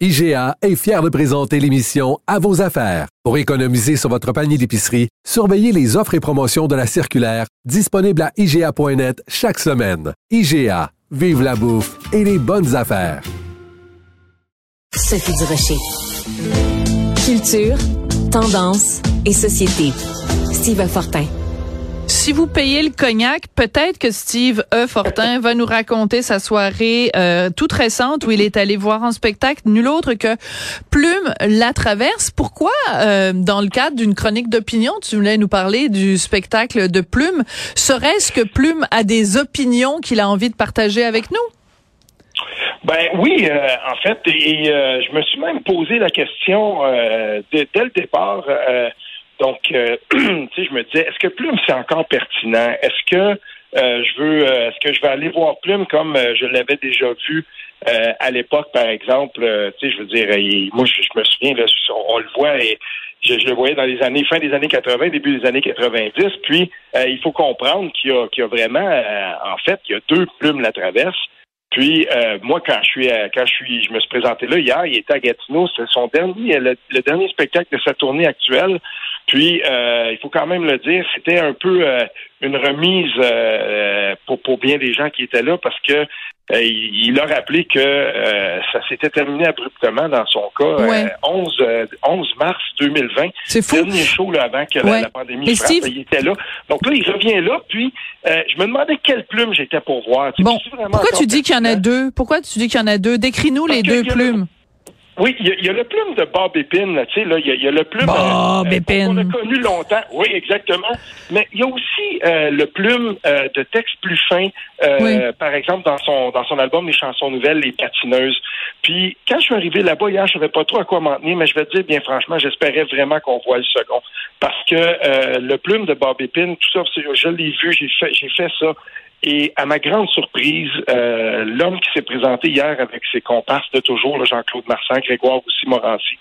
IGA est fier de présenter l'émission À vos affaires. Pour économiser sur votre panier d'épicerie, surveillez les offres et promotions de la circulaire disponible à IGA.net chaque semaine. IGA, vive la bouffe et les bonnes affaires. Sophie. Culture, tendance et société. Steve Fortin. Si vous payez le cognac, peut-être que Steve E. Fortin va nous raconter sa soirée euh, toute récente où il est allé voir en spectacle nul autre que Plume la traverse. Pourquoi, euh, dans le cadre d'une chronique d'opinion, tu voulais nous parler du spectacle de Plume? Serait-ce que Plume a des opinions qu'il a envie de partager avec nous? Ben oui, euh, en fait, et je me suis même posé la question dès, dès, le départ. Donc, euh, tu sais, je me disais, est-ce que Plume, c'est encore pertinent? Est-ce que euh, je veux, euh, est-ce que je vais aller voir Plume comme je l'avais déjà vu à l'époque, par exemple? tu sais, je veux dire, moi, je, me souviens, là, on, le voit et je, le voyais dans les années, fin des années 80, début des années 90. Puis, il faut comprendre qu'il y a, qu'il y a vraiment, en fait, il y a deux Plumes la traverse. Puis moi, quand je suis quand je suis je me suis présenté là hier, il était à Gatineau, c'est son dernier le, dernier spectacle de sa tournée actuelle. Puis, euh, il faut quand même le dire, c'était un peu euh, une remise euh, pour, pour bien des gens qui étaient là parce que il, a rappelé que ça s'était terminé abruptement dans son cas 11, 11 mars 2020. C'est fou. Dernier show là, avant que la, pandémie frappe, il était là. Donc là, il revient là. Puis, je me demandais quelle plume j'étais pour voir. Bon, pourquoi tu dis qu'il y en a deux? Pourquoi tu dis qu'il y en a deux? Décris-nous les deux plumes. Oui, il y, a le plume de Bob Epine, tu sais, là, il y, a le plume Bob euh, qu'on a connu longtemps. Oui, exactement. Mais il y a aussi euh, le plume euh, de texte plus fin, euh, par exemple dans son dans son album Les chansons nouvelles, Les patineuses. Puis quand je suis arrivé là-bas hier, je savais pas trop à quoi m'en tenir, mais je vais te dire bien franchement, j'espérais vraiment qu'on voit le second, parce que le plume de Bob Epine, tout ça, je l'ai vu, j'ai fait j'ai fait ça et à ma grande surprise, euh, l'homme qui s'est présenté hier avec ses comparses de toujours, Jean-Claude Marsan, Grégoire aussi Morancy,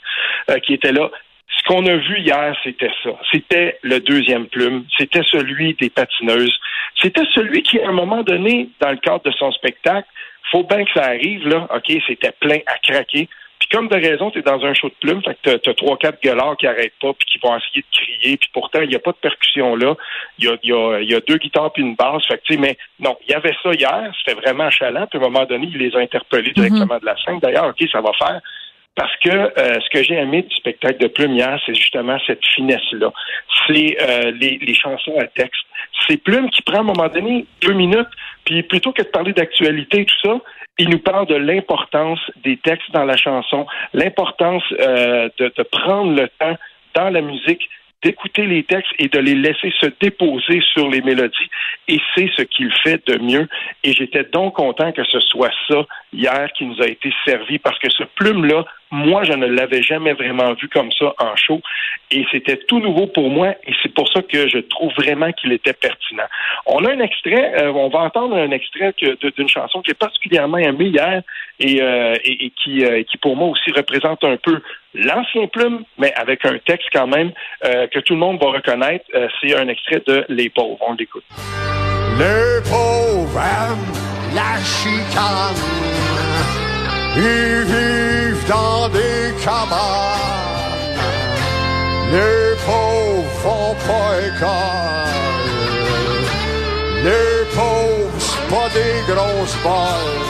euh, qui était là, ce qu'on a vu hier, c'était ça. C'était le deuxième plume. C'était celui des patineuses. C'était celui qui, à un moment donné, dans le cadre de son spectacle, faut bien que ça arrive, là. OK, c'était plein à craquer comme de raison, tu es dans un show de plume, fait que tu as trois, quatre gueulards qui arrêtent pas puis qui vont essayer de crier, puis pourtant, il n'y a pas de percussion là. Il y a, y, a, y a, deux guitares puis une basse. Fait que, mais non, il y avait ça hier, c'était vraiment chalant, puis à un moment donné, il les a interpellés mhm. directement de la scène. D'ailleurs, OK, ça va faire. Parce que euh, ce que j'ai aimé du spectacle de Plume hier, c'est justement cette finesse-là. C'est euh, les, les, chansons à texte. C'est Plume qui prend à un moment donné deux minutes, puis plutôt que de parler d'actualité et tout ça, il nous parle de l'importance des textes dans la chanson, l'importance euh, de, de prendre le temps dans la musique d'écouter les textes et de les laisser se déposer sur les mélodies. Et c'est ce qu'il fait de mieux. Et j'étais donc content que ce soit ça hier qui nous a été servi parce que ce plume-là, moi, je ne l'avais jamais vraiment vu comme ça en show. Et c'était tout nouveau pour moi. Et c'est pour ça que je trouve vraiment qu'il était pertinent. On a un extrait, euh, on va entendre un extrait d'une chanson qui est particulièrement aimée hier et, euh, qui, euh, qui, pour moi aussi, représente un peu l'ancien plume, mais avec un texte quand même que tout le monde va reconnaître. c'est un extrait de Les pauvres. On l'écoute. Les pauvres la chicane. Ils vivent dans des cabanes. Les pauvres font pas école. Les pauvres, c'est pas des grosses balles.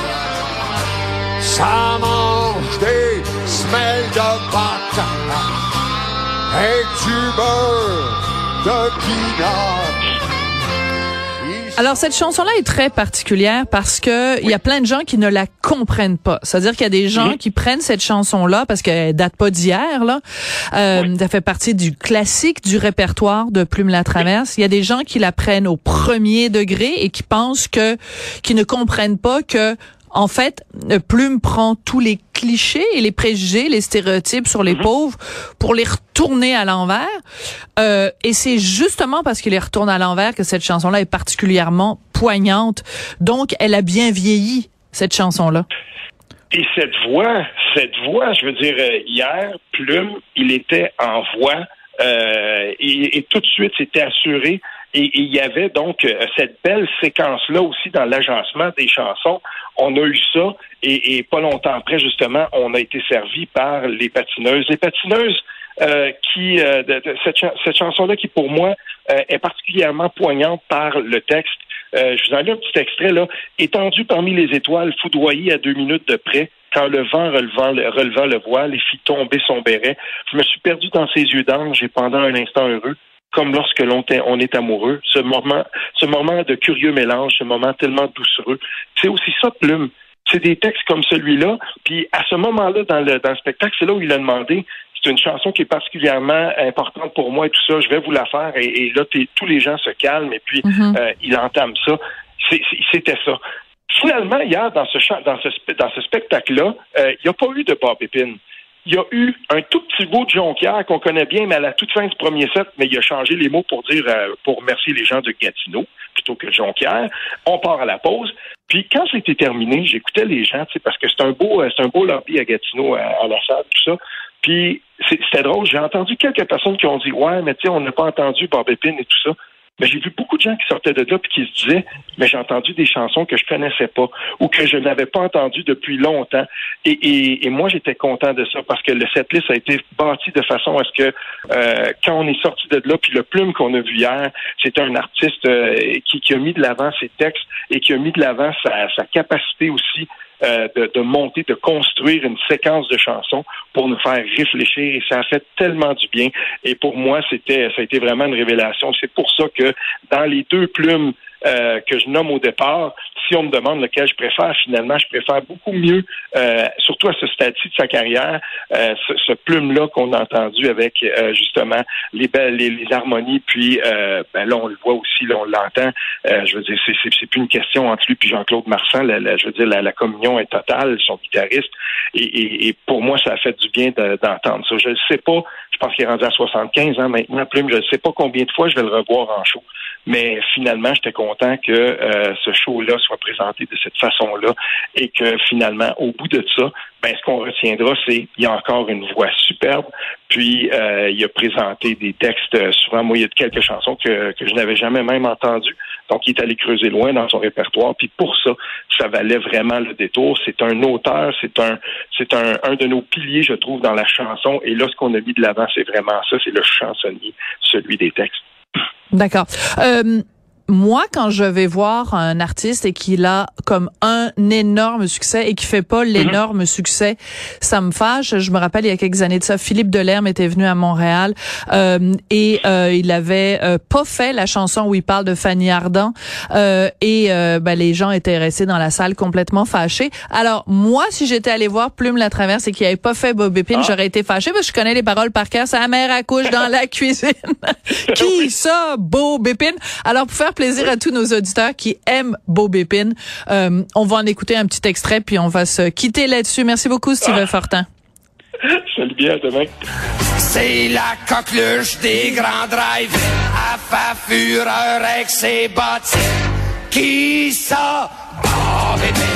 Ça mange des semelles de pâte avec du beurre de pinot. Alors cette chanson-là est très particulière parce que il y a plein de gens qui ne la comprennent pas. C'est-à-dire qu'il y a des gens qui prennent cette chanson-là parce qu'elle date pas d'hier là. Euh, Ça fait partie du classique du répertoire de Plume la Traverse. Il y a des gens qui la prennent au premier degré et qui pensent que qui ne comprennent pas que en fait, Plume prend tous les clichés et les préjugés, les stéréotypes sur les mhm. pauvres pour les retourner à l'envers. Euh, et c'est justement parce qu'il les retourne à l'envers que cette chanson-là est particulièrement poignante. Donc, elle a bien vieilli, cette chanson-là. Et cette voix, cette voix, je veux dire, euh, hier, Plume, il était en voix euh, et, et, tout de suite, c'était assuré et il y avait donc euh, cette belle séquence-là aussi dans l'agencement des chansons. On a eu ça et, pas longtemps après, justement, on a été servi par les patineuses. Les patineuses euh, qui euh, cette, cette chanson-là qui pour moi est particulièrement poignante par le texte. je vous en lis un petit extrait là. Étendu parmi les étoiles, foudroyé à deux minutes de près, quand le vent relevant, relevant le voile et fit tomber son béret, je me suis perdu dans ses yeux d'ange et pendant un instant heureux, comme lorsque l'on on est amoureux, ce moment, ce moment de curieux mélange, ce moment tellement doucereux. C'est aussi ça, Plume. C'est des textes comme celui-là. Puis à ce moment-là, dans le, dans le spectacle, c'est là où il a demandé c'est une chanson qui est particulièrement importante pour moi et tout ça. Je vais vous la faire. Et, là, tous les gens se calment et puis mm-hmm. euh, il entame ça. C'était ça. Finalement, hier, dans ce, dans ce, dans ce spectacle-là, euh, il n'y a pas eu de Bob Épine il y a eu un tout petit bout de Jonquière qu'on connaît bien, mais à la toute fin du premier set, mais il a changé les mots pour dire euh, pour remercier les gens de Gatineau plutôt que Jonquière. On part à la pause. Puis quand c'était terminé, j'écoutais les gens, parce que c'est un beau, euh, c'est un beau lobby à Gatineau, à, la salle, tout ça. Puis c'était drôle. J'ai entendu quelques personnes qui ont dit ouais, mais tu sais, on n'a pas entendu Bob et tout ça. Mais j'ai vu beaucoup de gens qui sortaient de là et qui se disaient mais j'ai entendu des chansons que je connaissais pas ou que je n'avais pas entendues depuis longtemps. Et, et, moi j'étais content de ça parce que le setlist a été bâti de façon à ce que euh, quand on est sorti de là puis le plume qu'on a vu hier c'était un artiste euh, qui, qui, a mis de l'avant ses textes et qui a mis de l'avant sa, sa capacité aussi euh, de, de, monter, de construire une séquence de chansons pour nous faire réfléchir et ça a fait tellement du bien. Et pour moi, c'était, ça a été vraiment une révélation. C'est pour ça que dans les deux plumes euh, que je nomme au départ, si on me demande lequel je préfère, finalement, je préfère beaucoup mieux, euh, surtout à ce stade-ci de sa carrière, euh, ce, plume-là qu'on a entendu avec justement les belles, les, harmonies, puis ben là on le voit aussi, là on l'entend. je veux dire, c'est, plus une question entre lui et Jean-Claude Marsan. je veux dire, la, communion est totale, son guitariste, et, et, pour moi, ça a fait du bien d'entendre ça. Je ne sais pas, je pense qu'il est rendu à 75 ans maintenant, plume. Je ne sais pas combien de fois je vais le revoir en show. Mais finalement, j'étais content que euh, ce show-là soit présenté de cette façon-là et que finalement, au bout de ça, ben, ce qu'on retiendra, c'est qu'il y a encore une voix superbe. Puis, euh, il a présenté des textes, euh, souvent, moi, il y a quelques chansons que, je n'avais jamais même entendues. Donc, il est allé creuser loin dans son répertoire. Puis, pour ça, ça valait vraiment le détour. C'est un auteur, c'est un, c'est un, un de nos piliers, je trouve, dans la chanson. Et là, ce qu'on a mis de l'avant, c'est vraiment ça, c'est le chansonnier, celui des textes. D'accord. Moi, quand je vais voir un artiste et qu'il a comme un énorme succès et qui fait pas mhm. l'énorme succès, ça me fâche. Je me rappelle il y a quelques années de ça, Philippe Delerme était venu à Montréal euh, et euh, il avait euh, pas fait la chanson où il parle de Fanny Ardant euh, et euh, ben, les gens étaient restés dans la salle complètement fâchés. Alors moi, si j'étais allé voir Plume la Traverse et qu'il avait pas fait Bob Épine, ah. j'aurais été fâchée parce que je connais les paroles par cœur. Sa mère accouche dans la cuisine. qui ça, Bob Épine? Alors pour faire plaisir à tous nos auditeurs qui aiment Beau Bépine. Euh, on va en écouter un petit extrait, puis on va se quitter là-dessus. Merci beaucoup, Steve ah. Fortin. Salut bien, demain. C'est la coqueluche des grands drives à fa fureur avec ses bottes. Qui ça? Bob Bépine.